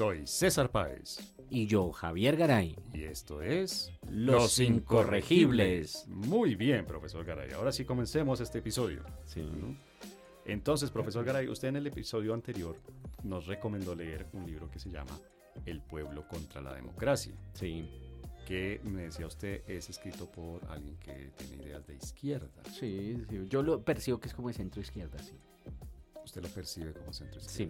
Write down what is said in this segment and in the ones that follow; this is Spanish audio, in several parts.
Soy César Páez. Y yo, Javier Garay. Y esto es... Los Incorregibles. Muy bien, profesor Garay. Ahora sí comencemos este episodio. Sí. Entonces, profesor Garay, usted en el episodio anterior nos recomendó leer un libro que se llama El pueblo contra la democracia. Sí. Que me decía usted es escrito por alguien que tiene ideas de izquierda. Sí, sí. Yo lo percibo que es como de centro izquierda, sí. ¿Usted lo percibe como centro Sí.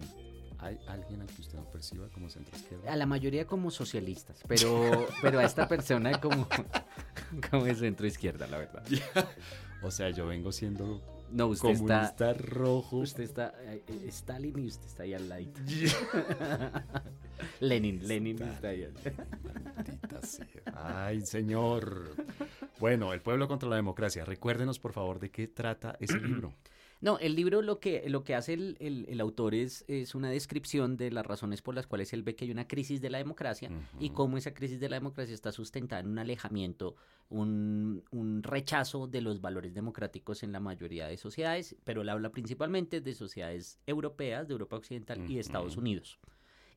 ¿Hay alguien al que usted no perciba como centro izquierda? A la mayoría como socialistas, pero, pero a esta persona como, como de centro izquierda, la verdad. O sea, yo vengo siendo No, usted está, comunista rojo. usted está eh, eh, Stalin y usted está ahí al lado. Lenin, Lenin está ahí. Maldita sea. Ay, señor. Bueno, El pueblo contra la democracia. Recuérdenos, por favor, de qué trata ese libro. No, el libro lo que, lo que hace el, el- el autor es, es una descripción de las razones por las cuales él ve que hay una crisis de la democracia y cómo esa crisis de la democracia está sustentada en un alejamiento, un, un rechazo de los valores democráticos en la mayoría de sociedades, pero él habla principalmente de sociedades europeas, de Europa Occidental y de Estados. Unidos.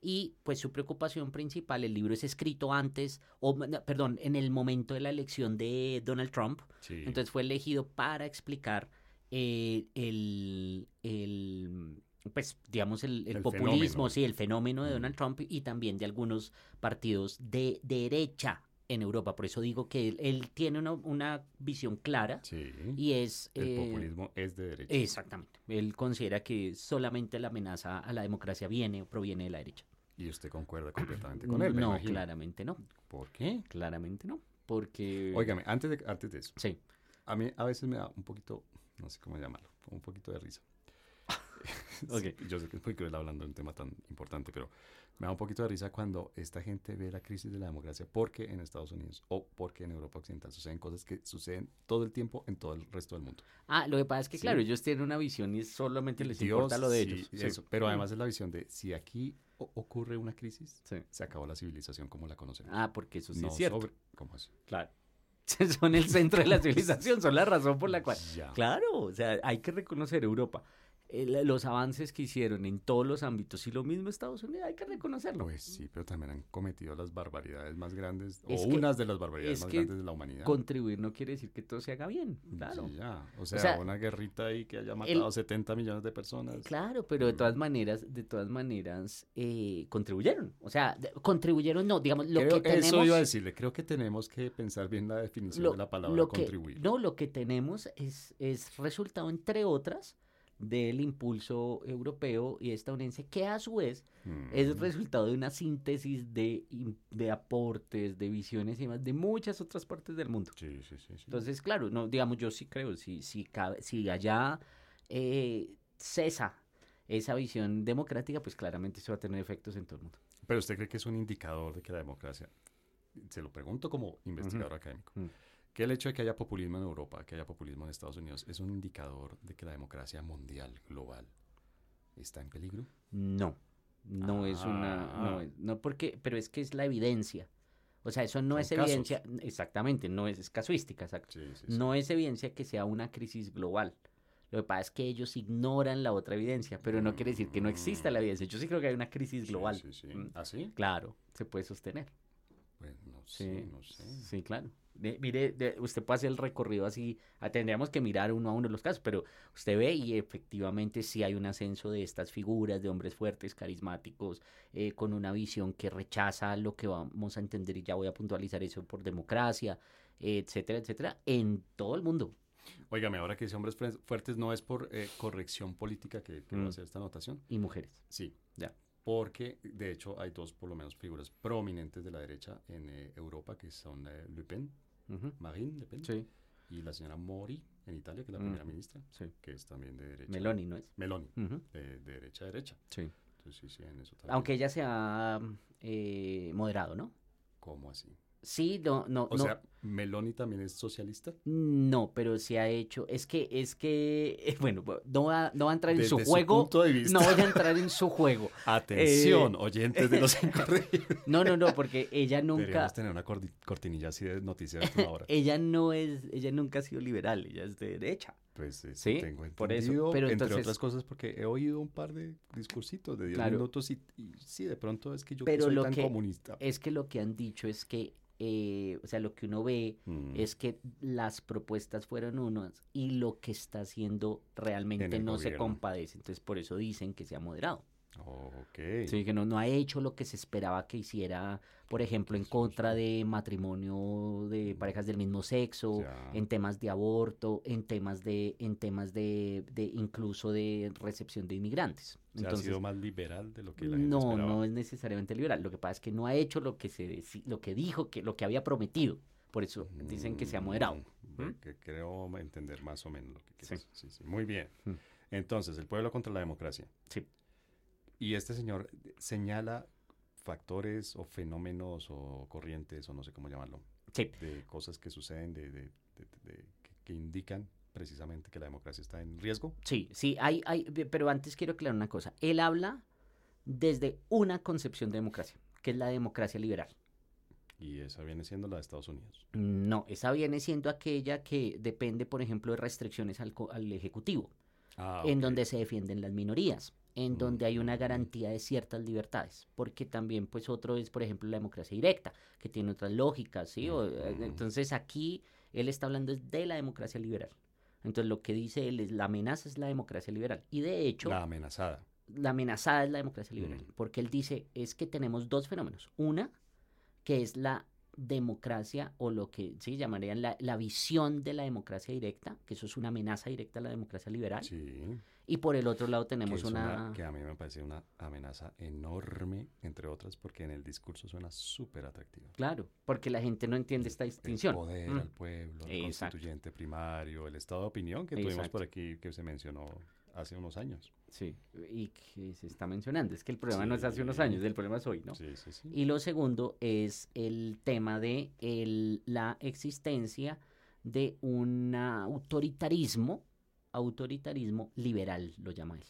Y pues su preocupación principal, el libro es escrito antes, o perdón, en el momento de la elección de Donald Trump, Sí. entonces fue elegido para explicar eh, el, el, pues, digamos, el, el El populismo, fenómeno. sí, el fenómeno de. Donald Trump y también de algunos partidos de derecha en Europa. Por eso digo que él, él tiene una, una visión clara sí. y es... El eh, populismo es de derecha. Exactamente. Él considera que solamente la amenaza a la democracia viene o proviene de la derecha. Y usted concuerda completamente con él, me no, imagino. claramente no. ¿Por qué? Claramente no. Porque... Óigame, antes de, antes de eso, Sí. a mí a veces me da un poquito, no sé cómo llamarlo, un poquito de risa. Ok. Sí, yo sé que es muy cruel hablando de un tema tan importante, pero me da un poquito de risa cuando esta gente ve la crisis de la democracia porque en Estados Unidos o porque en Europa Occidental suceden cosas que suceden todo el tiempo en todo el resto del mundo. Ah, lo que pasa es que, Sí. claro, ellos tienen una visión y solamente les Dios, importa lo de sí, ellos. Sí. eso, Pero además es la visión de si aquí ocurre una crisis, Sí. se acabó la civilización como la conocemos. Ah, porque eso sí no es cierto. sobre- ¿Cómo es? Claro. Son el centro de la civilización, son la razón por la cual. Ya. Claro, o sea, hay que reconocer Europa. El- los avances que hicieron en todos los ámbitos y lo mismo Estados Unidos, hay que reconocerlo. Pues sí, pero también han cometido las barbaridades más grandes, Es o que- unas de las barbaridades es más grandes de la humanidad. Contribuir no quiere decir que todo se haga bien, claro. Sí, ya. O sea, sea, una guerrita ahí que haya matado 70 millones de personas. Claro, pero de Mm. todas maneras, de todas maneras, eh, contribuyeron. O sea, contribuyeron, no, digamos, lo Creo- que tenemos. Eso iba a decirle, creo que tenemos que pensar bien la definición lo, de la palabra lo que- contribuir. No, lo que tenemos es, es resultado, entre otras, del impulso europeo y estadounidense, que a su vez Mm. es resultado de una síntesis de, de aportes, de visiones y demás de muchas otras partes del mundo. Sí, sí, sí. sí. Entonces, claro, no, digamos, yo sí creo, si, si, cabe- si allá eh, cesa esa visión democrática, pues claramente eso va a tener efectos en todo el mundo. Pero usted cree que es un indicador de que la democracia, se lo pregunto como investigador académico, Mm. Que el hecho de que haya populismo en Europa, que haya populismo en Estados Unidos, es un indicador de que la democracia mundial, global, está en peligro. No, no es una, no, Ah. no porque, pero es que es la evidencia. O sea, eso no Son es casos. evidencia, exactamente, no es, es casuística, exacto. Sí, sí, sí. No es evidencia que sea una crisis global. Lo que pasa es que ellos ignoran la otra evidencia, pero no quiere decir que no exista la evidencia. Yo sí creo que hay una crisis global. Sí, sí. Mm. ¿Ah, sí? Claro, se puede sostener. Pues no Sí, sé, no sé. Sí, claro. De- mire, de- usted puede hacer el recorrido así, ah, tendríamos que mirar uno a uno los casos, pero usted ve y efectivamente sí hay un ascenso de estas figuras de hombres fuertes, carismáticos, eh, con una visión que rechaza lo que vamos a entender, y ya voy a puntualizar eso por democracia, etcétera, etcétera, en todo el mundo. Óigame, ahora que dice hombres fuertes no es por eh, corrección política que, que voy Mm. a hacer esta anotación. Y mujeres. Sí. Ya. Porque, de hecho, hay dos, por lo menos, figuras prominentes de la derecha en eh, Europa, que son eh, Le Pen. Marine Le Pen, Sí, y la señora Mori, en Italia, que es la Mm. primera ministra, sí. que es también de derecha. Meloni, ¿no es? Meloni, de, de derecha a derecha. Sí. Entonces, sí, sí, en eso también. Aunque ella se ha eh, moderado, ¿no? ¿Cómo así? Sí, no, no, O no. sea, ¿Meloni también es socialista? No, pero se ha hecho. Es que, es que, bueno, no va, no va a entrar en su su juego. punto de vista. No voy a entrar en su juego. Atención, Eh, oyentes de los. No, no, no, porque ella nunca, Deberíamos tener una cortinilla así de noticias de última hora. ella no es, ella nunca ha sido liberal, ella es de derecha. Pues Sí, tengo por eso, entendido, pero entre entonces- otras cosas porque he oído un par de discursitos de 10 Claro. minutos y, y sí, de pronto es que yo Pero soy lo tan que- comunista. Es que lo que han dicho es que, eh, o sea, lo que uno ve Mm, es que las propuestas fueron unas y lo que está haciendo realmente no se compadece. Entonces, por eso dicen que se ha moderado. Ok. Sí, que no, no ha hecho lo que se esperaba que hiciera, por ejemplo, en contra de matrimonio de parejas del mismo sexo, Ya. en temas de aborto, en temas de, en temas de, de incluso de recepción de inmigrantes. O sea, ha sido más liberal de lo que la gente no, esperaba. no es necesariamente liberal. Lo que pasa es que no ha hecho lo que se lo que dijo, que lo que había prometido. Por eso dicen que se ha moderado. Mm, ¿Mm? que creo entender más o menos lo que Sí. quieres. Sí, sí. Muy bien. Mm. Entonces, el pueblo contra la democracia. Sí. Y este señor señala factores o fenómenos o corrientes o no sé cómo llamarlo, Sí. de cosas que suceden, de, de- que, indican precisamente que la democracia está en riesgo. Sí, sí, hay, hay, pero antes quiero aclarar una cosa. Él habla desde una concepción de democracia, que es la democracia liberal. Y esa viene siendo la de Estados Unidos. No, esa viene siendo aquella que depende, por ejemplo, de restricciones al, al Ejecutivo, Ah, en donde se defienden las minorías, en donde hay una garantía de ciertas libertades, porque también, pues, otro es, por ejemplo, la democracia directa, que tiene otras lógicas, ¿sí? O, eh, entonces, aquí él está hablando de la democracia liberal. Entonces, lo que dice él es, la amenaza es la democracia liberal. Y de hecho, La amenazada. la amenazada es la democracia liberal, Mm. porque él dice es que tenemos dos fenómenos. Una, que es la democracia o lo que sí llamarían la, la visión de la democracia directa, que eso es una amenaza directa a la democracia liberal. Sí. Y por el otro lado que tenemos una... que a mí me parece una amenaza enorme, entre otras, porque en el discurso suena súper atractiva. Claro, porque la gente no entiende esta distinción. El poder Mm. al pueblo, el Exacto. constituyente primario, el estado de opinión que tuvimos Exacto. por aquí, que se mencionó hace unos años. Sí, y que se está mencionando. Es que el problema no es hace unos años, el problema es hoy, ¿no? Sí, sí, sí. Y lo segundo es el tema de el- la existencia de un autoritarismo, autoritarismo liberal, lo llama él,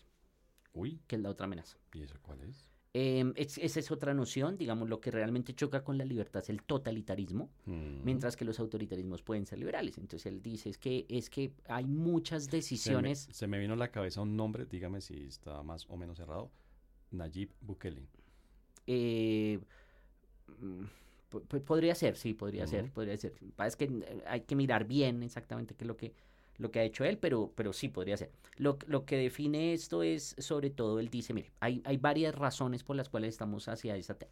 Uy, que es la otra amenaza. ¿y eso cuál es? Em, es- esa es otra noción, digamos, lo que realmente choca con la libertad es el totalitarismo, Mm. mientras que los autoritarismos pueden ser liberales. Entonces él dice es que, es que hay muchas se me, decisiones... se me vino a la cabeza un nombre, dígame si está más o menos cerrado. Nayib Bukele. Eh, mm, po- po- podría ser, sí, podría ser, podría ser. Es que eh, hay que mirar bien exactamente qué es lo que, lo que ha hecho él, pero, pero sí podría ser. Lo, lo que define esto es, sobre todo, él dice, mire, hay, hay varias razones por las cuales estamos hacia esa... te-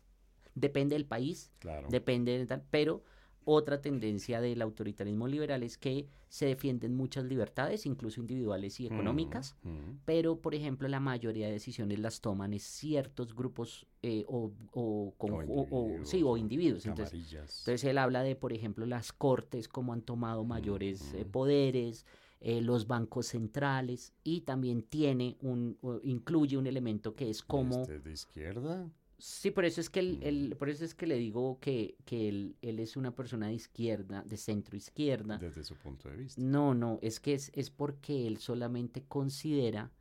Depende del país, Claro. depende de tal, pero otra tendencia del autoritarismo liberal es que se defienden muchas libertades, incluso individuales y económicas, Mm, pero por ejemplo la mayoría de decisiones las toman es ciertos grupos eh, o, o, con- o- o- sí, o individuos. Entonces, entonces él habla de, por ejemplo, las cortes, cómo han tomado mayores eh, poderes, eh, los bancos centrales y también tiene un, incluye un elemento que es ¿Y como... este es de izquierda? Sí, por eso es que él- Mm. por eso es que le digo que, que él, él es una persona de izquierda, de centro izquierda. Desde su punto de vista. No, no, es que es, es porque él solamente considera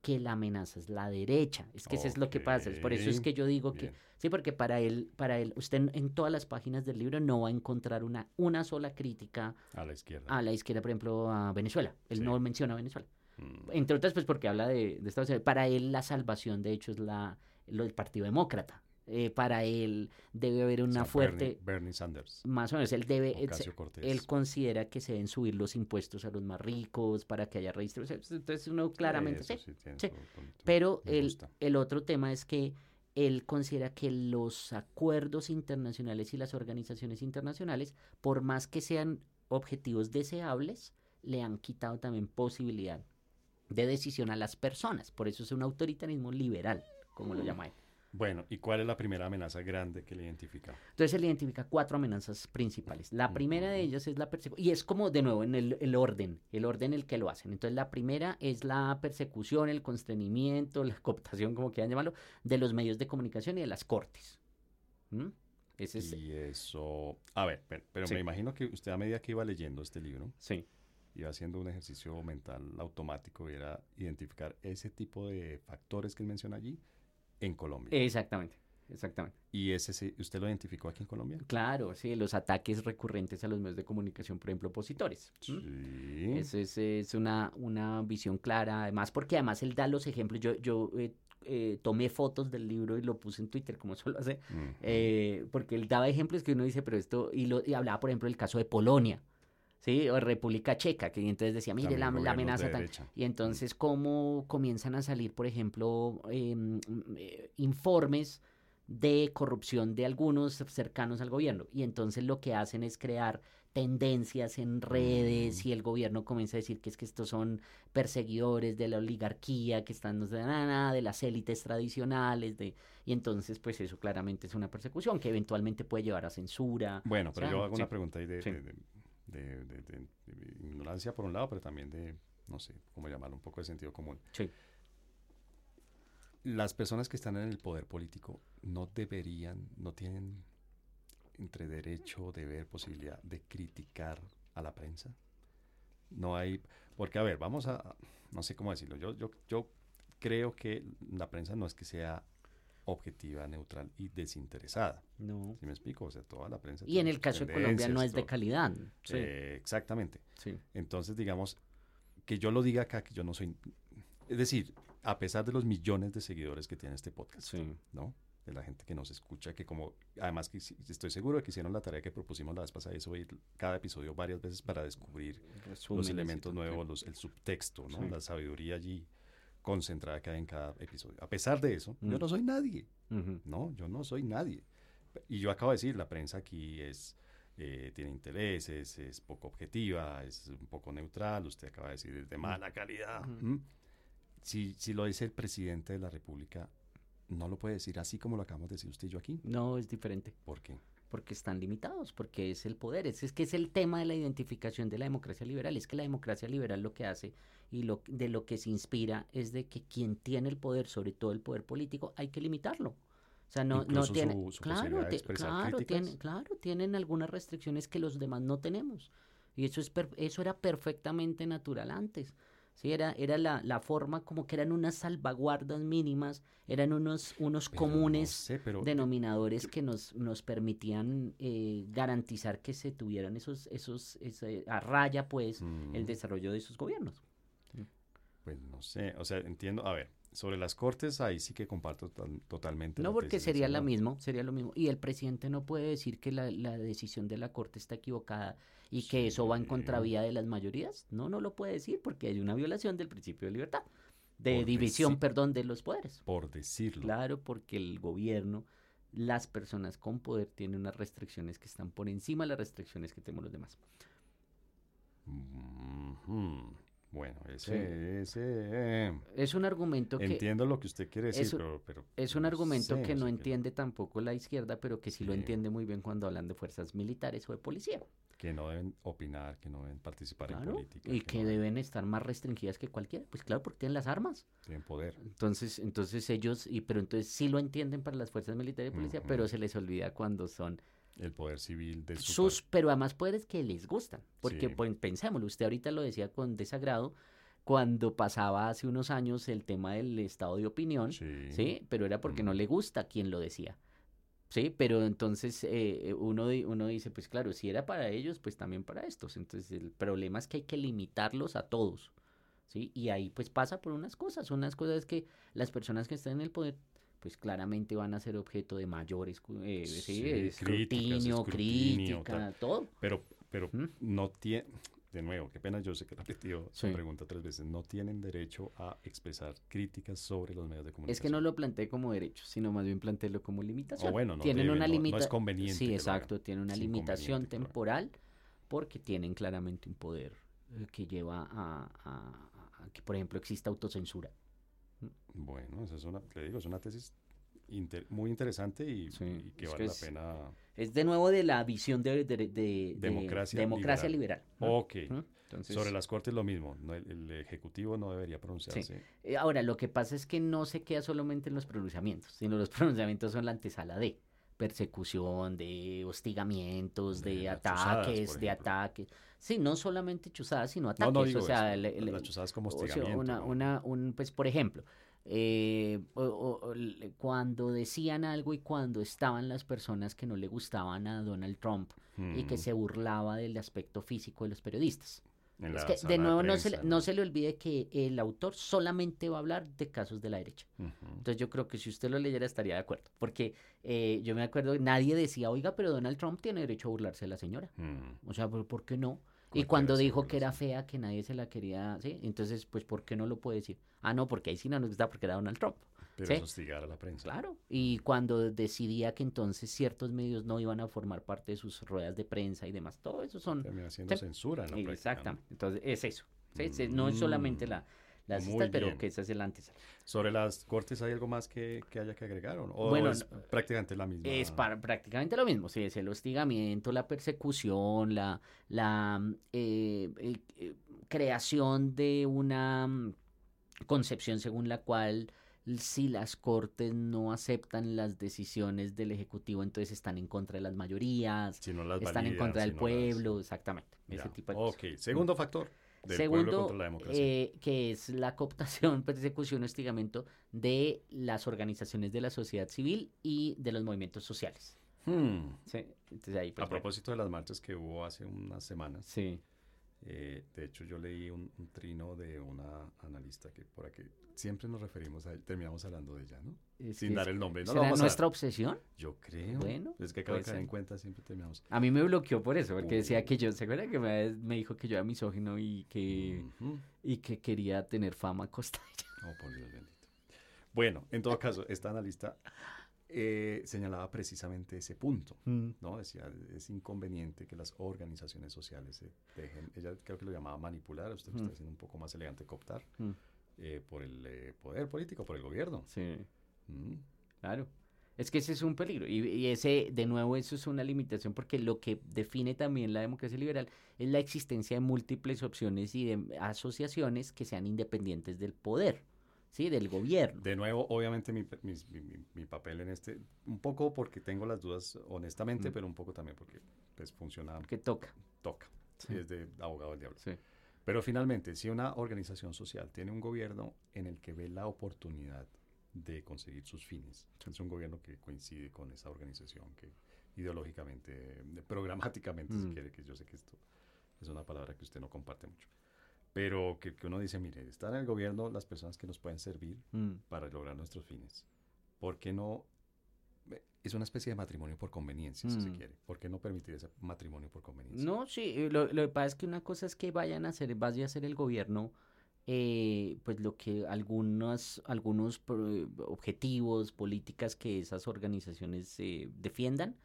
que la amenaza es la derecha. Es que eso es lo que pasa. es Por eso es que yo digo que, sí, porque para él, para él, usted en, en todas las páginas del libro no va a encontrar una, una sola crítica A la izquierda. a la izquierda, por ejemplo, a Venezuela. Él Sí. no menciona a Venezuela. Mm. Entre otras, pues porque habla de, de Estados Unidos. Para él la salvación, de hecho, es la, lo del Partido Demócrata. Eh, para él debe haber O una sea, fuerte, Bernie, Bernie Sanders. más o menos, él debe, él considera que se deben subir los impuestos a los más ricos para que haya registro. O sea, Entonces uno claramente sí. sí sí. Pero el, el otro tema es que él considera que los acuerdos internacionales y las organizaciones internacionales, por más que sean objetivos deseables, le han quitado también posibilidad de decisión a las personas. Por eso es un autoritarismo liberal, como lo llama él. Bueno, ¿y cuál es la primera amenaza grande que le identifica? Entonces él identifica cuatro amenazas principales. La primera de ellas es la persecución, y es como de nuevo en el, el orden, el orden en el que lo hacen. Entonces la primera es la persecución, el constreñimiento, la cooptación, como quieran llamarlo, de los medios de comunicación y de las cortes. ¿Mm? Ese es, Y eso... A ver, pero, pero Sí. me imagino que usted a medida que iba leyendo este libro, sí, iba haciendo un ejercicio mental automático y era identificar ese tipo de factores que él menciona allí en Colombia. exactamente. exactamente. ¿Y ese sí, usted lo identificó aquí en Colombia? Claro, sí, los ataques recurrentes a los medios de comunicación, por ejemplo, opositores. Sí. Esa es, es una, una visión clara, además, porque además él da los ejemplos. Yo, yo eh, eh, tomé fotos del libro y lo puse en Twitter, como suelo hacer, Ujú. eh, porque él daba ejemplos que uno dice, pero esto, y, lo, y hablaba, por ejemplo, del caso de Polonia, ¿sí? O República Checa, que entonces decía, mire, la, la de amenaza tan... Y entonces, ¿cómo comienzan a salir, por ejemplo, em, eh, informes de corrupción de algunos cercanos al gobierno? Y entonces lo que hacen es crear tendencias en redes Mm. y el gobierno comienza a decir que es que estos son perseguidores de la oligarquía, que están no sé, nada, nada, de las élites tradicionales, de y entonces pues eso claramente es una persecución que eventualmente puede llevar a censura. Bueno, pero sea, yo hago sí. una pregunta ahí de, Sí. de- de- de- de- ignorancia por un lado, pero también de, no sé, cómo llamarlo, un poco de sentido común. Sí. Las personas que están en el poder político no deberían, no tienen entre derecho, deber, posibilidad de criticar a la prensa. No hay, porque a ver, vamos a, no sé cómo decirlo, yo, yo, yo creo que la prensa no es que sea objetiva, neutral y desinteresada. No. ¿Sí me explico? O sea, toda la prensa. Y en el caso de Colombia no es de calidad. Sí. Eh, exactamente. sí. Entonces, digamos, que yo lo diga acá, que yo no soy... Es decir, a pesar de los millones de seguidores que tiene este podcast, Sí. ¿no? De la gente que nos escucha, que como, además que estoy seguro de que hicieron la tarea que propusimos la vez pasada, es oír cada episodio varias veces para descubrir los elementos nuevos, los- el subtexto, ¿no? La sabiduría allí concentrada que hay en cada episodio. A pesar de eso, yo Mm. no soy nadie. No, yo no soy nadie. Y yo acabo de decir, la prensa aquí es eh, tiene intereses, es poco objetiva, es un poco neutral, usted acaba de decir, es de mala calidad. Ujú. ¿Mm? Si, si lo dice el presidente de la República, no lo puede decir así como lo acabamos de decir usted y yo aquí. No, es diferente. ¿Por qué? Porque están limitados, porque es el poder. Es, es que es el tema de la identificación de la democracia liberal. Es que la democracia liberal lo que hace y lo, de lo que se inspira es de que quien tiene el poder, sobre todo el poder político, hay que limitarlo. O sea, no, no tiene. su- su claro, críticas. tiene- claro, tienen algunas restricciones que los demás no tenemos. Y eso, es per- eso era perfectamente natural antes. Sí, era, era la, la forma como que eran unas salvaguardas mínimas, eran unos, unos Pero no comunes sé, pero denominadores que nos, nos permitían eh, garantizar que se tuvieran esos, esos, ese- a raya pues mm, el desarrollo de esos gobiernos. pues no sé, o sea, entiendo, a ver, sobre las cortes ahí sí que comparto to- totalmente. No porque sería señor. mismo, sería lo mismo. Y el presidente no puede decir que la, la decisión de la corte está equivocada y que eso va en contravía de las mayorías. No, no lo puede decir porque hay una violación del principio de libertad, de Por división, perdón, de los poderes. Por decirlo. Claro, porque el gobierno, las personas con poder tienen unas restricciones que están por encima de las restricciones que tenemos los demás. Ujú. Bueno, ese, ese, eh, Es un argumento que entiendo lo que usted quiere decir, pero, pero es un no argumento sé, que no entiende tampoco la izquierda, pero que sí lo entiende muy bien cuando hablan de fuerzas militares o de policía. que no deben opinar, que no deben participar en política, y que no deben estar más restringidas que cualquiera. Pues claro, porque tienen las armas. tienen poder. Entonces, entonces ellos, y pero entonces sí lo entienden para las fuerzas militares y policía, pero se les olvida cuando son El poder civil de su sus, pero además poderes que les gustan. Porque Sí. pues, pensémoslo, usted ahorita lo decía con desagrado, cuando pasaba hace unos años el tema del estado de opinión. ¿sí? Pero era porque no Ujú. le gusta quien lo decía. Sí, pero entonces eh, uno, di- uno dice, pues claro, si era para ellos, pues también para estos. Entonces el problema es que hay que limitarlos a todos. ¿sí? Y ahí pues pasa por unas cosas. Unas cosas que las personas que están en el poder, pues claramente van a ser objeto de mayores cu- eh, sí, Sí, escrutinio, crítica, tal. todo. Pero, pero ¿Mm? no tiene, de nuevo, qué pena, yo sé que repetido Sí. la pregunta tres veces, no tienen derecho a expresar críticas sobre los medios de comunicación. Es que no lo planteé como derecho, sino más bien planteélo como limitación. O bueno, no tienen deben, una no- no es conveniente Sí, exacto, tienen una limitación temporal porque tienen claramente un poder eh, que lleva a, a- a que, por ejemplo, exista autocensura. Bueno, esa es una, le digo, es una tesis inter- muy interesante y, Sí, y que vale que la pena. Es de nuevo de la visión de, de- de- de- Democracia democracia liberal. ¿no? Ok. Entonces, Sobre las cortes lo mismo, no, el, el ejecutivo no debería pronunciarse. eh, ahora, lo que pasa es que no se queda solamente en los pronunciamientos, sino los pronunciamientos son la antesala de persecución, de hostigamientos, De de, las chuzadas, ataques, de ataques. Sí, no solamente chuzadas, sino No, ataques. no digo o sea, eso, el- el- las chuzadas como o sea, hostigamiento. una, ¿no? una, un, pues, por ejemplo, eh, o- o- cuando decían algo y cuando estaban las personas que no le gustaban a Donald Trump y que Mm, se burlaba del aspecto físico de los periodistas. En Es que, de nuevo, no, se, le- prensa, no se le olvide que el autor solamente va a hablar de casos de la derecha. Entonces yo creo que si usted lo leyera estaría de acuerdo. Porque eh, yo me acuerdo, nadie decía, oiga, pero Donald Trump tiene derecho a burlarse de la señora. Mm, O sea, ¿por, por qué no? Y cuando dijo que era fea, que nadie se la quería, ¿sí? Entonces, pues, ¿por qué no lo puede decir? Ah, no, porque ahí sí no nos gusta porque era Donald Trump. Pero ¿Sí? es hostigar a la prensa. Claro. Y cuando decidía que entonces ciertos medios no iban a formar parte de sus ruedas de prensa y demás, todo eso son... Termina siendo Sí. censura ¿no? Exactamente. Entonces, es eso. No es solamente Mm. la, las Muy citas, pero que esa es el antesala. Sobre las cortes, ¿hay algo más que, que haya que agregar? ¿O? ¿O Bueno, es no, prácticamente la misma? Es para, prácticamente lo mismo, sí, es el hostigamiento, la persecución, la, la mm, eh, eh, eh, creación de una mm, concepción según la cual si las cortes no aceptan las decisiones del Ejecutivo, entonces están en contra de las mayorías, Si no las están en validan, contra si del no las- pueblo, exactamente, Ya, ese tipo de cosas. Ok, segundo factor del Segundo, contra la democracia. eh, que es la cooptación, persecución, hostigamiento de las organizaciones de la sociedad civil y de los movimientos sociales. Hmm, Sí, entonces ahí pues, A propósito de las marchas que hubo hace unas semanas, Sí. Eh, de hecho yo leí un, un trino de una analista que por aquí siempre nos referimos a terminamos hablando de ella, ¿no? Es Sin dar el nombre. No lo ¿Será vamos a dar. nuestra obsesión? Yo creo. Bueno, es que cada puede que caer en cuenta siempre terminamos. A mí me bloqueó por eso, porque decía que yo, ¿se acuerda que me, me dijo que yo era misógino y que, y que quería tener fama a costa de ella? Oh, por Dios bendito. Bueno, en todo caso, esta analista eh, señalaba precisamente ese punto. ¿no? Decía, es inconveniente que las organizaciones sociales se dejen, ella creo que lo llamaba manipular, usted lo está Mm. diciendo un poco más elegante, cooptar, Mm. eh, por el eh, poder político, por el gobierno. Sí, Mm. claro. Es que ese es un peligro y, y ese, de nuevo, eso es una limitación porque lo que define también la democracia liberal es la existencia de múltiples opciones y de asociaciones que sean independientes del poder, ¿sí? Del gobierno. De nuevo, obviamente mi, mi- mi- mi papel en este, un poco porque tengo las dudas honestamente, Mm. pero un poco también porque pues funciona, Que toca. toca, Sí. es de abogado del diablo. Sí. Pero finalmente, si una organización social tiene un gobierno en el que ve la oportunidad de conseguir sus fines, es un gobierno que coincide con esa organización, que ideológicamente, programáticamente, si Mm. quiere, que yo sé que esto es una palabra que usted no comparte mucho, pero que, que uno dice, mire, están en el gobierno las personas que nos pueden servir Mm. para lograr nuestros fines. ¿Por qué no? eh, Es una especie de matrimonio por conveniencia, si se Mm. quiere. ¿Por qué no permitir ese matrimonio por conveniencia? No, sí, eh, lo, lo que pasa es que una cosa es que vayan a hacer, vaya a hacer el gobierno, eh, pues lo que algunos, algunos pro- objetivos, políticas que esas organizaciones eh, defiendan,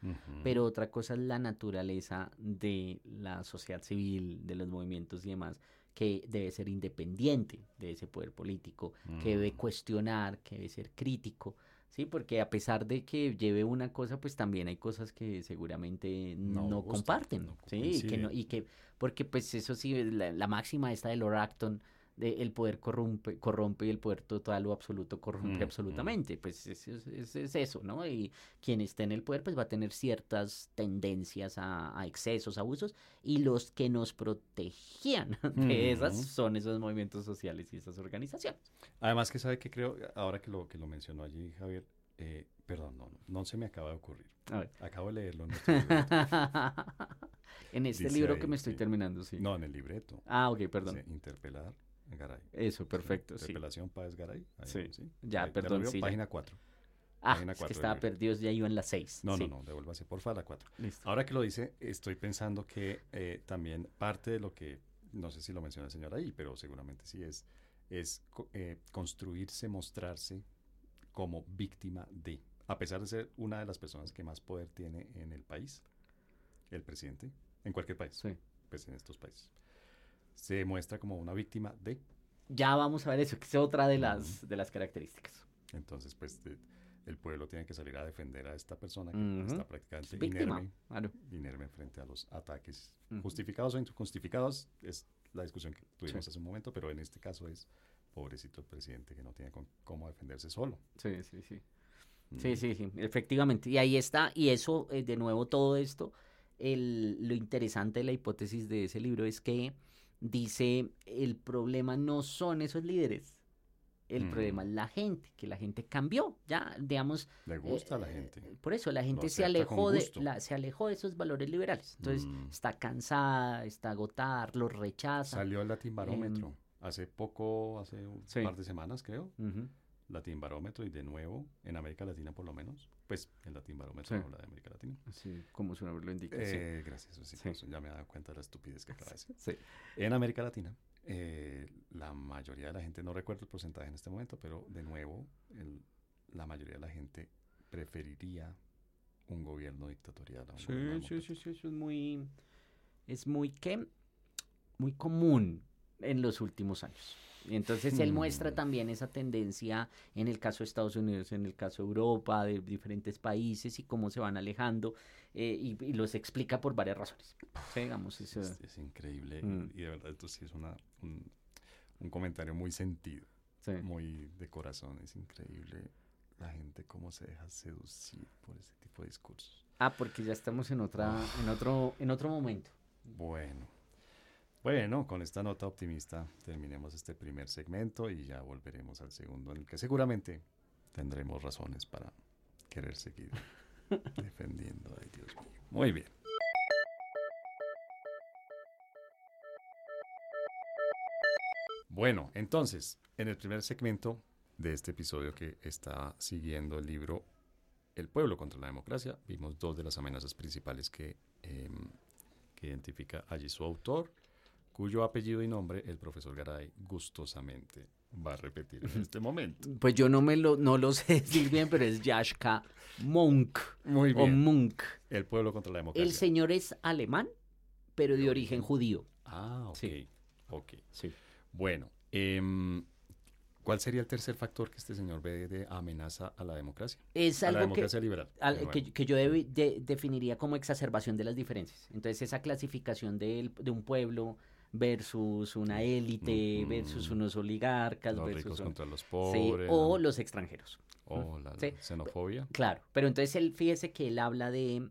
pero otra cosa es la naturaleza de la sociedad civil, de los movimientos y demás, que debe ser independiente de ese poder político, que debe Mm. cuestionar, que debe ser crítico. Sí, porque a pesar de que lleve una cosa, pues también hay cosas que seguramente No comparten. no sí, y que no, y que, porque pues eso sí, la, la máxima esta de Lord Acton, de el poder corrompe, corrompe y el poder total o absoluto corrompe Mm, mm. absolutamente. Pues es, es- es- es eso, ¿no? Y quien esté en el poder, pues va a tener ciertas tendencias a, a excesos, abusos, y los que nos protegían de esas son esos movimientos sociales y esas organizaciones. Además que sabe que creo, ahora que lo, que lo mencionó allí Javier, eh, perdón, no, no, no se me acaba de ocurrir. A ver. Acabo de leerlo en en este Dice libro ahí, que me estoy terminando, sí. No, en el libreto. Ah, ok, perdón. Dice, interpelar Garay. Eso, Sí, perfecto, sí. Interpelación Páez Garay. ahí, Sí. Ya, Ahí, perdón, devolvió sí. Página 4. Ah, página es que cuatro estaba perdido, ya iba en las seis. No, sí. no, no, devuélvase porfa a la 4. Listo. Ahora que lo dice, estoy pensando que eh, también parte de lo que, no sé si lo menciona el señor ahí, pero seguramente sí es, es eh, construirse, mostrarse como víctima de, a pesar de ser una de las personas que más poder tiene en el país, el presidente, en cualquier país, Sí. pues en estos países, se muestra como una víctima de, Ya vamos a ver eso, que es otra de las, de las características. entonces pues de- el pueblo tiene que salir a defender a esta persona que Ujú. está prácticamente Víctima. inerme Claro. inerme frente a los ataques Ujú. justificados o injustificados es la discusión que tuvimos Sí. hace un momento, pero en este caso es pobrecito el presidente que no tiene con- cómo defenderse solo. Sí, sí, sí. Mm. Sí, sí, sí, efectivamente. Y ahí está, y eso, eh, de nuevo, todo esto, el, lo interesante de la hipótesis de ese libro es que dice, el problema no son esos líderes, El Mm. problema es la gente, que la gente cambió, ya, digamos. Le gusta a la eh, gente. Por eso la gente se alejó de la, se alejó de esos valores liberales. Entonces Mm. está cansada, está agotada, los rechaza. Salió el Latin Barómetro hace poco, hace un Em, Sí. par de semanas creo. Latin Barómetro y de nuevo en América Latina por lo menos. Pues el Latin Barómetro Sí. habla de América Latina. Sí, como su nombre lo indica. sí. Eh, gracias, sí, Sí. pues, ya me he dado cuenta de la estupidez que acaba de decir. Sí. En América Latina, eh, la mayoría de la gente, no recuerdo el porcentaje en este momento, pero de nuevo, el- la mayoría de la gente preferiría un gobierno dictatorial. a un Sí, gobierno sí, sí, sí, eso es muy, es muy, ¿qué? Muy común en los últimos años. Entonces él muestra Hmm. también esa tendencia en el caso de Estados Unidos, en el caso de Europa, de diferentes países y cómo se van alejando eh, y, y los explica por varias razones. Sí, digamos, eso- Es, es increíble Mm. y de verdad esto sí es una, un, un comentario muy sentido, sí. muy de corazón. Es increíble la gente cómo se deja seducir por ese tipo de discursos. Ah, porque ya estamos en otra, en otro, en otro momento. Bueno, bueno, con esta nota optimista terminemos este primer segmento y ya volveremos al segundo, en el que seguramente tendremos razones para querer seguir defendiendo. Ay, Dios mío. Muy bien. Bueno, entonces, en el primer segmento de este episodio que está siguiendo el libro El pueblo contra la democracia, vimos dos de las amenazas principales que, em, que identifica allí su autor, cuyo apellido y nombre el profesor Garay gustosamente va a repetir en este momento. Pues yo no me lo, no lo sé decir bien, pero es Yashka Monk Muy o bien. Munk. El pueblo contra la democracia. El señor es alemán, pero de origen judío. Ah, ok. Sí. Ok. Sí. Bueno, em, ¿cuál sería el tercer factor que este señor ve de amenaza a la democracia? Es a la algo que, democracia liberal. al- de que, que yo de- definiría como exacerbación de las diferencias. Entonces, esa clasificación del- de, un pueblo versus una élite, Ujú. versus unos oligarcas, los versus ricos un- contra los sí, pobres. o ¿no? los extranjeros. o la, sí. xenofobia. Claro, pero entonces él, fíjese que él habla de,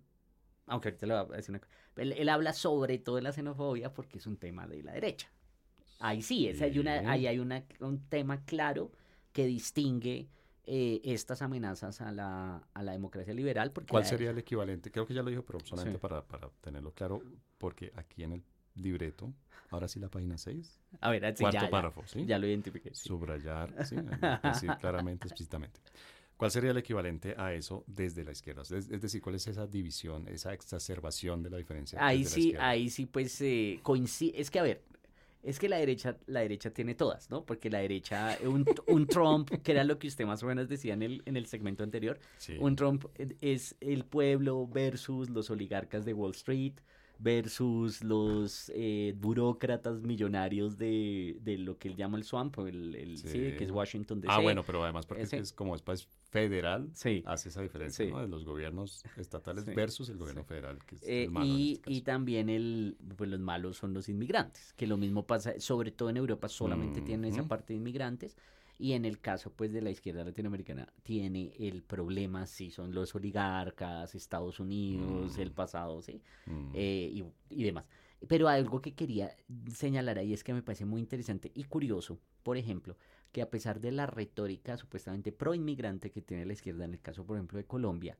aunque ahorita le voy a decir una cosa, él, él habla sobre todo de la xenofobia porque es un tema de la derecha. Ahí sí, es, hay una, ahí hay una, un tema claro que distingue eh, estas amenazas a la, a la democracia liberal. Porque ¿Cuál sería el equivalente? Creo que ya lo dijo, pero solamente Sí. para, para tenerlo claro, porque aquí en el libreto, ahora sí la página 6, A ver, así, cuarto ya, ya, párrafo, ¿sí? ya lo identifiqué. sí. Subrayar, sí, decir claramente, explícitamente. ¿Cuál sería el equivalente a eso desde la izquierda? Es, es decir, ¿cuál es esa división, esa exacerbación de la diferencia? Ahí sí, ahí sí, pues eh, coincide. Es que, a ver, es que la derecha, la derecha tiene todas, ¿no? Porque la derecha, un, un Trump, que era lo que usted más o menos decía en el, en el segmento anterior, Sí. un Trump es el pueblo versus los oligarcas de Wall Street versus los eh, burócratas millonarios de, de lo que él llama el swamp, el, el- sí. Sí. que es Washington DC. Ah, bueno, pero además porque es, es como después federal, Sí. hace esa diferencia. De los gobiernos estatales versus el gobierno federal, que es Eh, el malo y, este y también el, pues los malos son los inmigrantes, que lo mismo pasa, sobre todo en Europa solamente tienen esa parte de inmigrantes y en el caso pues de la izquierda latinoamericana tiene el problema si son los oligarcas, Estados Unidos, el Mm. pasado, sí, Mm. eh, y, y demás. Pero algo que quería señalar ahí es que me parece muy interesante y curioso, por ejemplo, que a pesar de la retórica supuestamente pro inmigrante que tiene la izquierda en el caso, por ejemplo, de Colombia,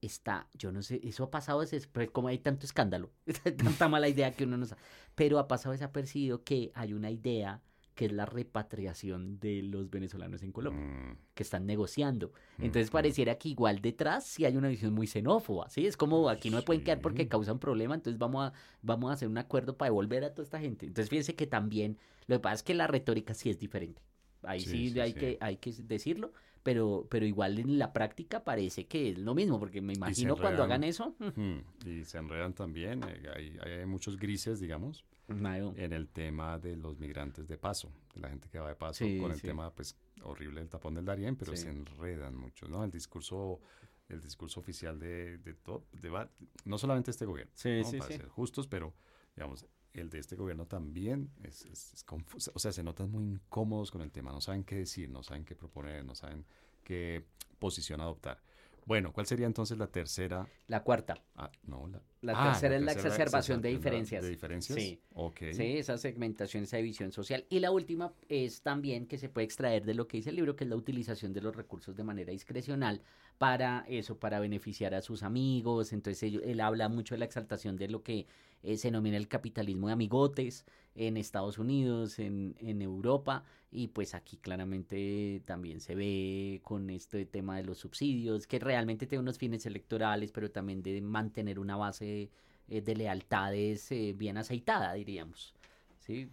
está, yo no sé, eso ha pasado, ese- pues, como hay tanto escándalo, tanta mala idea que uno no sabe, pero ha pasado desapercibido que hay una idea que es la repatriación de los venezolanos en Colombia, Mm. que están negociando. Entonces pareciera que igual detrás sí hay una visión muy xenófoba, ¿sí? Es como aquí no me pueden quedar porque causan problema, entonces vamos a, vamos a hacer un acuerdo para devolver a toda esta gente. Entonces fíjense que también, lo que pasa es que la retórica sí es diferente. Ahí sí, Sí, hay. Que, hay que decirlo, pero, pero igual en la práctica parece que es lo mismo, porque me imagino cuando hagan eso, mm, Mm. Y se enredan también, eh, hay, hay muchos grises, digamos, Mayo. en el tema de los migrantes de paso, de la gente que va de paso, Sí, con el sí. tema pues horrible del tapón del Darién, pero Sí. se enredan mucho, ¿no? El discurso, el discurso oficial de, de todo, de no solamente este gobierno, para ser justos, pero digamos, el de este gobierno también es, es- es confuso, o sea, se notan muy incómodos con el tema, no saben qué decir, no saben qué proponer, no saben qué posición adoptar. Bueno, ¿cuál sería entonces la tercera? La cuarta, Ah, no, la, La Ah, tercera es la tercera exacerbación de diferencias. ¿De diferencias? Sí. Ok. Sí, esa segmentación, esa división social. Y la última es también que se puede extraer de lo que dice el libro, que es la utilización de los recursos de manera discrecional para eso, para beneficiar a sus amigos. Entonces ello- él habla mucho de la exaltación de lo que eh, se denomina el capitalismo de amigotes en Estados Unidos, en, en Europa, y pues aquí claramente también se ve con este tema de los subsidios, que realmente tiene unos fines electorales, pero también de mantener una base eh, de lealtades eh, bien aceitada, diríamos. Sí,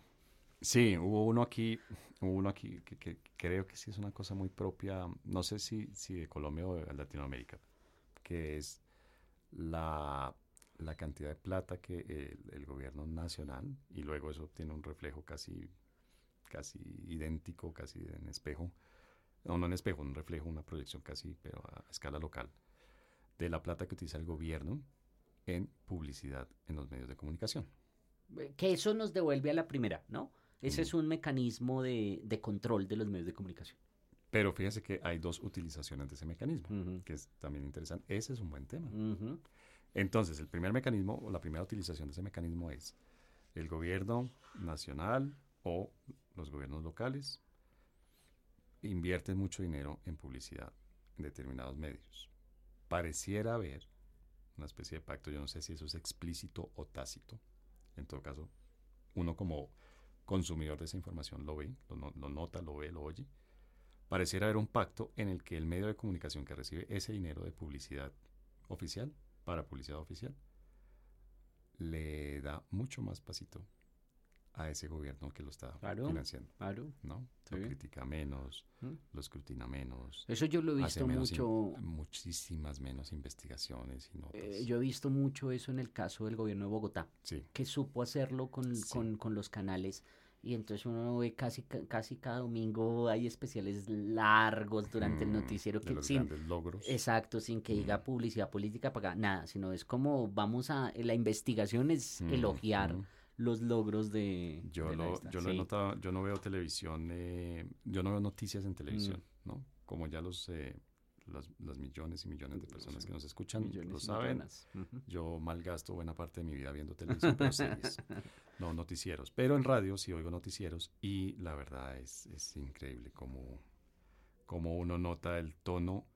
Sí, hubo uno aquí, hubo uno aquí que, creo que sí es una cosa muy propia, no sé si, si de Colombia o de Latinoamérica, que es la, la cantidad de plata que el, el gobierno nacional, y luego eso tiene un reflejo casi, casi idéntico, casi en espejo, no, no en espejo, un reflejo, una proyección casi, pero a escala local, de la plata que utiliza el gobierno en publicidad en los medios de comunicación. Eh, que eso nos devuelve a la primera, ¿no? Ese Mm. es un mecanismo de, de control de los medios de comunicación. Pero fíjese que hay dos utilizaciones de ese mecanismo, que es también interesante. Ese es un buen tema. Entonces, el primer mecanismo o la primera utilización de ese mecanismo es el gobierno nacional o los gobiernos locales invierten mucho dinero en publicidad en determinados medios. Pareciera haber una especie de pacto, yo no sé si eso es explícito o tácito. En todo caso, uno como consumidor de esa información lo ve, lo, lo nota, lo ve, lo oye. Pareciera haber un pacto en el que el medio de comunicación que recibe ese dinero de publicidad oficial, para publicidad oficial, le da mucho más pasito a ese gobierno que lo está Claro. financiando, Claro. ¿no? Lo Sí. critica menos, Mm. lo escrutina menos, Eso yo lo he visto menos in- mucho. muchísimas menos investigaciones y notas. eh, yo he visto mucho eso en el caso del gobierno de Bogotá, Sí, que supo hacerlo con, Sí. con, con los canales. Y entonces uno ve casi, ca- casi cada domingo hay especiales largos durante el mm, noticiero de que los sin, logros. Exacto, sin que diga Mm. publicidad política para nada, sino es como vamos a, la investigación es Mm, elogiar mm. Los logros de... Yo, de lo, yo lo he notado, yo no veo televisión, eh, yo no veo noticias en televisión, Mm. ¿no? Como ya los, eh, los, los millones y millones de personas que nos escuchan Millones lo saben, yo malgasto buena parte de mi vida viendo televisión, pero series, no noticieros. Pero en radio sí oigo noticieros y la verdad es, es increíble como, como uno nota el tono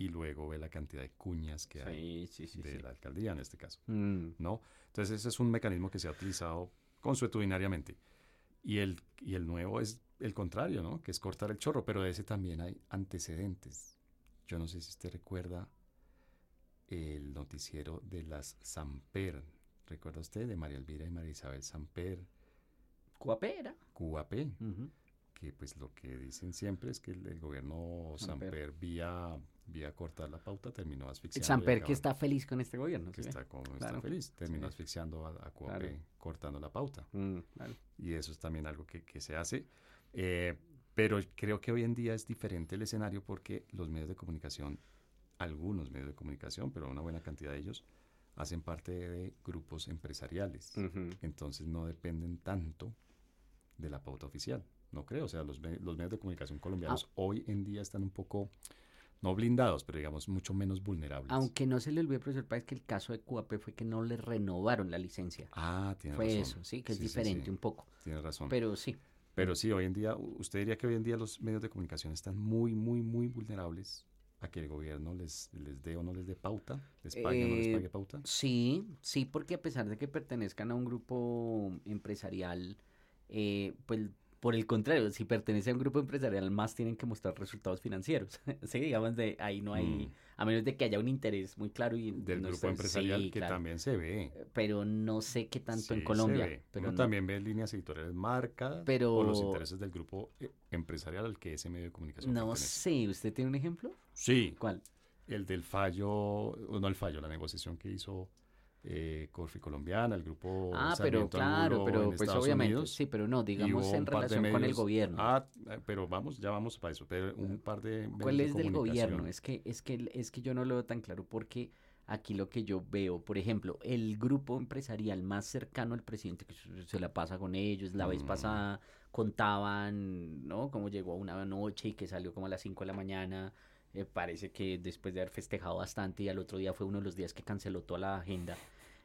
y luego ve la cantidad de cuñas que hay Sí, sí, sí. de sí. la alcaldía en este caso. Mm, ¿no? Entonces ese es un mecanismo que se ha utilizado consuetudinariamente. Y el, y el nuevo es el contrario, ¿no? Que es cortar el chorro, pero de ese también hay antecedentes. Yo no sé si usted recuerda el noticiero de las Samper. ¿Recuerda usted? De María Elvira y María Isabel Samper, Cuapera. QAP, Ujú. Que pues lo que dicen siempre es que el, el gobierno Samper. Samper vía, vía cortar la pauta terminó asfixiando. Samper que está feliz con este gobierno. que ¿sí? está, como está feliz, terminó Sí. asfixiando a, a Claro. cortando la pauta. Mm, claro. Y eso es también algo que, que se hace. Eh, pero creo que hoy en día es diferente el escenario porque los medios de comunicación, algunos medios de comunicación, pero una buena cantidad de ellos, hacen parte de grupos empresariales. Entonces no dependen tanto de la pauta oficial. No creo. O sea, los, los medios de comunicación colombianos Ah. hoy en día están un poco, no blindados, pero digamos mucho menos vulnerables. Aunque no se le olvide, profesor Páez, que el caso de QAP fue que no le renovaron la licencia. Ah, tiene fue razón. eso, sí, que es Sí, diferente sí. un poco. Tiene razón. Pero sí. Pero sí, hoy en día, usted diría que hoy en día los medios de comunicación están muy, muy, muy vulnerables a que el gobierno les, les dé o no les dé pauta, les pague o no les Eh, pague pauta. Sí, sí, porque a pesar de que pertenezcan a un grupo empresarial, eh, pues por el contrario, si pertenece a un grupo empresarial, más tienen que mostrar resultados financieros. sí, digamos, de ahí no hay, Mm. a menos de que haya un interés muy claro y Del no grupo empresarial sí, que claro. también se ve. Pero no sé qué tanto Sí, en se Colombia. ve. Pero Uno no. también ve líneas editoriales marcadas Pero- por los intereses del grupo eh, empresarial al que ese medio de comunicación No pertenece. sé, ¿usted tiene un ejemplo? Sí, ¿Cuál? el del fallo, no el fallo, la negociación que hizo eh, Corfi Colombiana, el grupo Ah, pero Sarmiento claro, Angulo pero pues Estados obviamente, Unidos. sí, pero no, digamos en de relación con el medios- gobierno. Ah, pero vamos, ya vamos para eso. Pero un par de medios ¿Cuál de es del gobierno? Es que, es que, es que yo no lo veo tan claro porque aquí lo que yo veo, por ejemplo, el grupo empresarial más cercano al presidente que se- la pasa con ellos, la vez Mm. pasada contaban, ¿no? Cómo llegó a una noche y que salió como a las 5 de la mañana. Eh, parece que después de haber festejado bastante y al otro día fue uno de los días que canceló toda la agenda.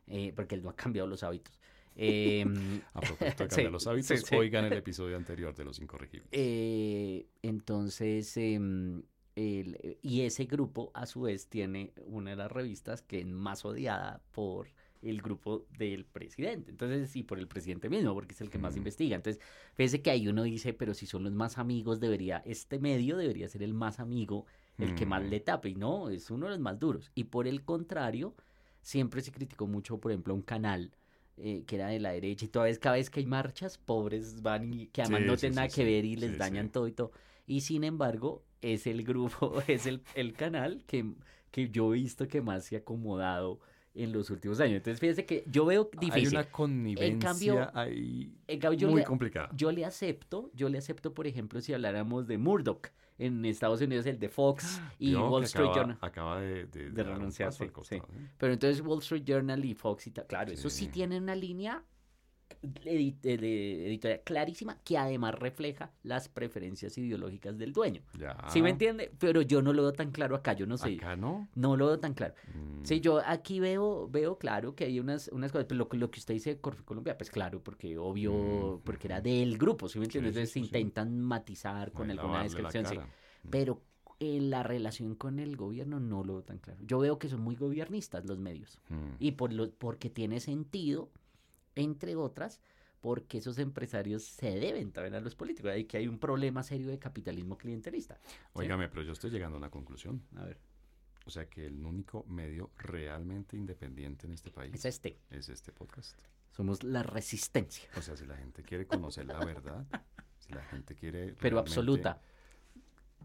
eh, porque él no ha cambiado los hábitos. Em, A propósito de Sí, cambiar los hábitos, sí, sí. oigan el episodio anterior de Los Incorregibles. Eh, entonces, em, el- y ese grupo a su vez tiene una de las revistas que es más odiada por el grupo del presidente. Entonces, y por el presidente mismo, porque es el que más investiga. Entonces, fíjese que ahí uno dice, pero si son los más amigos, debería, este medio debería ser el más amigo, el que más Mm. le tape. Y no, es uno de los más duros. Y por el contrario, siempre se criticó mucho, por ejemplo, un canal eh, que era de la derecha y toda vez, cada vez que hay marchas, pobres van y que además Sí, no tienen sí, nada sí. que ver y les dañan todo y todo. Y sin embargo, es el grupo, es el, el canal que, que yo he visto que más se ha acomodado en los últimos años. Entonces, fíjese que yo veo Hay difícil. una connivencia cambio, ahí En cambio, yo muy complicada. yo le acepto, yo le acepto, por ejemplo, si habláramos de Murdoch en Estados Unidos, el de Fox y Wall Street acaba, Journal. acaba de, de, renunciar, sí, ¿eh? Pero entonces Wall Street Journal y Fox y tal, claro, eso sí Sí. tienen una línea edi- de- de editorial clarísima que además refleja las preferencias ideológicas del dueño. Ya. ¿Sí me entiende? Pero yo no lo veo tan claro acá, yo no sé. Acá no. No lo veo tan claro. Mm, Sí, yo aquí veo, veo claro que hay unas, unas cosas, pero lo, que- lo que usted dice de Corfe Colombia, pues claro, porque obvio, Mm, porque era ujú. del grupo, ¿sí me entiende? Sí, Entonces sí, sí. intentan matizar con alguna descripción, sí. Mm. Pero en la relación con el gobierno no lo veo tan claro. Yo veo que son muy gobiernistas los medios. Mm. Y por lo, porque tiene sentido, entre otras, porque esos empresarios se deben también a los políticos. Ahí que hay un problema serio de capitalismo clientelista. Óigame, pero yo estoy llegando a una conclusión. A ver, O sea que el único medio realmente independiente en este país es este. es este podcast. Somos la resistencia. O sea, si la gente quiere conocer la verdad, si la gente quiere Pero absoluta.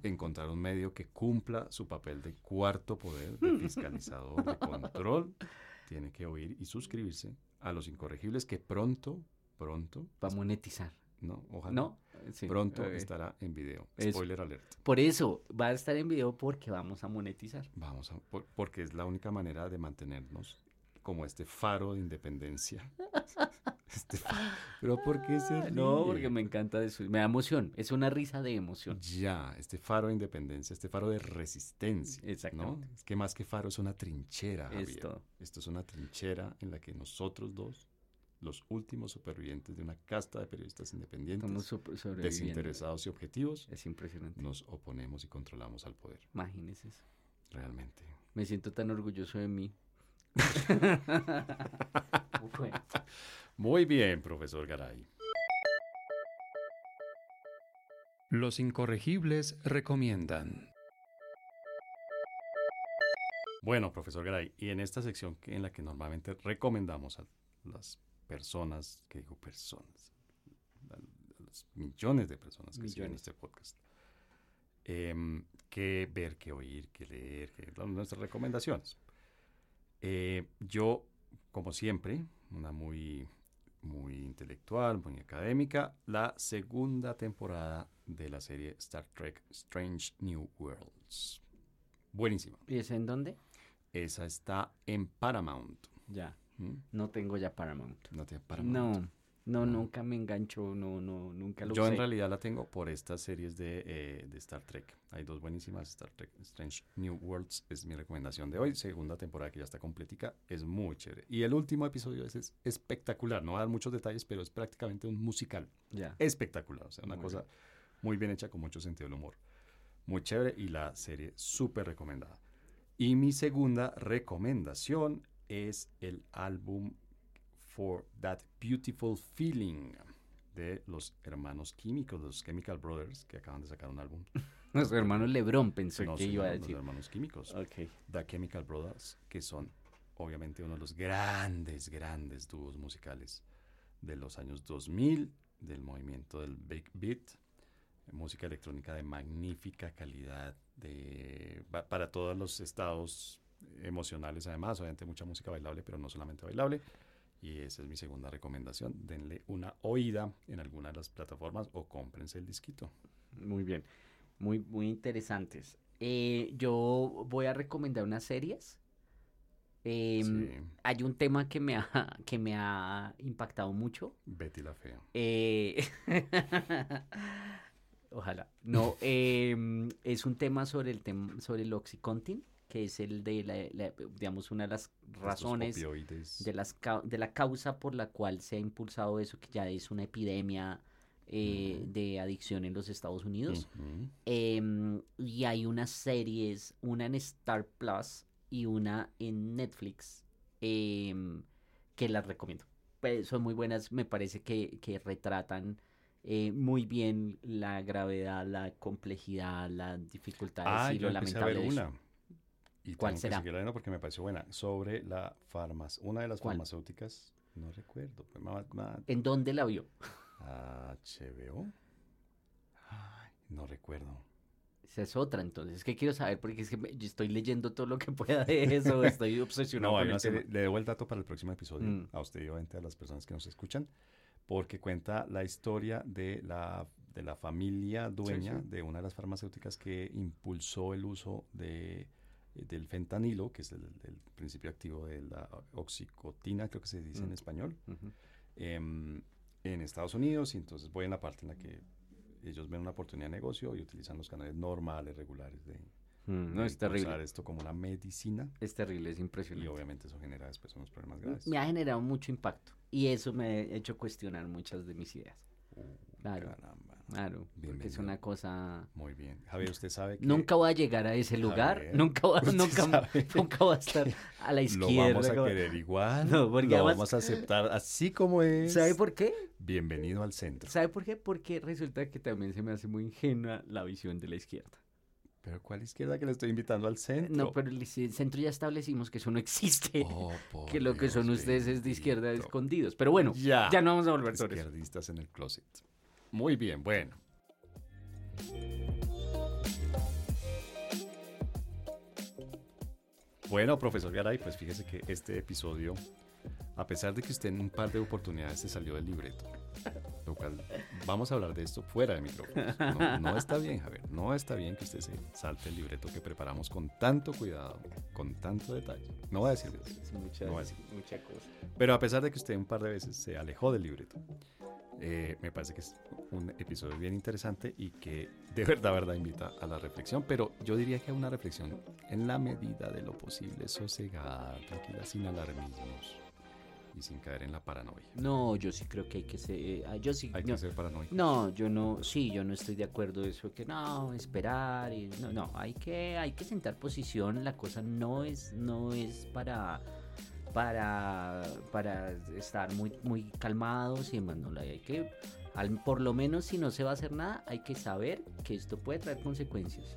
encontrar un medio que cumpla su papel de cuarto poder, de fiscalizador, de control, tiene que oír y suscribirse a los incorregibles que pronto, pronto, Para monetizar. no, ojalá, ¿No? Sí, pronto estará en video. Eso. Spoiler alert. Por eso va a estar en video porque vamos a monetizar. Vamos a, por- porque es la única manera de mantenernos como este faro de independencia. Este Pero ¿por qué se ríe? No, porque me encanta eso. Me da emoción. Es una risa de emoción. Ya, este faro de independencia, este faro de resistencia. ¿no? Exactamente. Es que más que faro es una trinchera. Es Javier. todo. Esto es una trinchera en la que nosotros dos, los últimos supervivientes de una casta de periodistas independientes, desinteresados y objetivos, Es impresionante. nos oponemos y controlamos al poder. Imagínese eso. Realmente. Me siento tan orgulloso de mí. Muy bien, profesor Garay. Los incorregibles recomiendan. Bueno, profesor Garay, y en esta sección que- en la que normalmente recomendamos a las personas, que digo personas, a los millones de personas que siguen este podcast, em, qué ver, qué oír, qué leer, qué, nuestras recomendaciones. Eh, yo, como siempre, una muy, muy intelectual, muy académica, la segunda temporada de la serie Star Trek Strange New Worlds. Buenísima. ¿Y ese en dónde? Esa está en Paramount. Ya. ¿Mm? No tengo ya Paramount. No tiene Paramount. No, no, nunca me engancho, no, no, nunca lo Yo en realidad la tengo por estas series de, eh, de Star Trek. Hay dos buenísimas. Star Trek Strange New Worlds es mi recomendación de hoy. Segunda temporada que ya está completica. Es muy chévere. Y el último episodio es, es espectacular. No va a dar muchos detalles, pero es prácticamente un musical. Ya. Espectacular. O sea, una Muy cosa muy bien hecha con mucho sentido del humor. Muy chévere y la serie súper recomendada. Y mi segunda recomendación es el álbum For That Beautiful Feeling de los hermanos químicos, los Chemical Brothers, que acaban de sacar un álbum. Nuestro hermano Lebrón pensé No, que iba a no, los decir. hermanos químicos. Ok. The Chemical Brothers, que son obviamente uno de los grandes, grandes dúos musicales de los años 2000, del movimiento del Big Beat, música electrónica de magnífica calidad, de, pa- para todos los estados emocionales además, obviamente mucha música bailable, pero no solamente bailable. Y esa es mi segunda recomendación. Denle una oída en alguna de las plataformas o cómprense el disquito. Muy bien. Muy, muy interesantes. Eh, yo voy a recomendar unas series. Em, Sí, Hay un tema que me ha, que me ha impactado mucho. Betty la Fea. Eh, Ojalá. No, em, es un tema sobre el tema sobre el Oxycontin. Que es el de, la, la- digamos, una de las razones de, las, de la causa por la cual se ha impulsado eso, que ya es una epidemia eh, de adicción en los Estados Unidos. Em, y hay unas series, una en Star Plus y una en Netflix, em, que las recomiendo. Pues, son muy buenas, me parece que, que retratan eh, muy bien la gravedad, la complejidad, las dificultades Ah, y yo lo empecé a ver una. Y ¿Cuál tengo será? que seguirla porque me pareció buena. Sobre la farmacia. Una de las ¿Cuál? farmacéuticas. No recuerdo. ma- ma- ¿En dónde la vio? HBO. Ay, no recuerdo. Esa es otra, entonces. Es que quiero saber, porque es que me- yo estoy leyendo todo lo que pueda de eso, estoy obsesionado No, con el tema. le debo el dato para el próximo episodio Mm. a usted y obviamente a las personas que nos escuchan, porque cuenta la historia de la, de la familia dueña sí. de una de las farmacéuticas que impulsó el uso de, del fentanilo, que es el, el principio activo de la oxicotina, creo que se dice en Mm. español, em, en Estados Unidos. Y entonces voy en la parte en la que ellos ven una oportunidad de negocio y utilizan los canales normales, regulares de, Mm, No, de es terrible. impulsar esto como una medicina. Es terrible, es Y impresionante. obviamente eso genera después unos problemas graves. Me ha generado mucho impacto y eso me ha hecho cuestionar muchas de mis ideas. Uh, Claro. caramba. Claro, porque es una cosa... Muy bien. Javier, usted sabe que Nunca voy a llegar a ese lugar, Javier, nunca, usted nunca, nunca voy a estar a la lo izquierda. vamos a querer igual. No, porque lo además- vamos a aceptar así como es. ¿Sabe por qué? Bienvenido al centro. ¿Sabe por qué? Porque resulta que también se me hace muy ingenua la visión de la izquierda. Pero ¿cuál izquierda que le estoy invitando al centro? No, pero el, centro ya establecimos que eso no existe. Oh, por que lo que son Dios ustedes es de izquierda bendito. escondidos. Pero bueno, Ya. ya no vamos a volver sobre eso. Izquierdistas en el closet. Muy bien, bueno. Bueno, profesor Garay, pues fíjese que este episodio, a pesar de que usted en un par de oportunidades se salió del libreto, lo cual vamos a hablar de esto fuera de micrófonos. No, no está bien, Javier, no está bien que usted se salte el libreto que preparamos con tanto cuidado, con tanto detalle. No voy a decir eso. Es mucha, No es- mucha cosa. Pero a pesar de que usted un par de veces se alejó del libreto, eh, me parece que es un episodio bien interesante y que de verdad, verdad invita a la reflexión. Pero yo diría que a una reflexión en la medida de lo posible, sosegada, tranquila, sin alarmismos y sin caer en la paranoia. No, yo sí creo que hay que ser... eh, ah, yo sí... Hay no, que ser paranoico. no, yo no... Sí, yo no estoy de acuerdo eso. Que no, esperar. Y, no, no, hay que, hay que sentar posición. La cosa no es, no es para... Para, para estar muy, muy calmados y demás. No, hay que, al- por lo menos si no se va a hacer nada, hay que saber que esto puede traer consecuencias.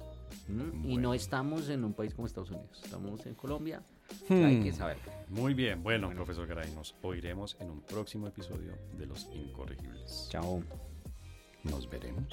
Y no estamos en un país como Estados Unidos, estamos en Colombia, hay que Hmm. saber. Muy bien, bueno, Bueno. profesor Garay, nos oiremos en un próximo episodio de Los Incorregibles. Chao. Nos veremos.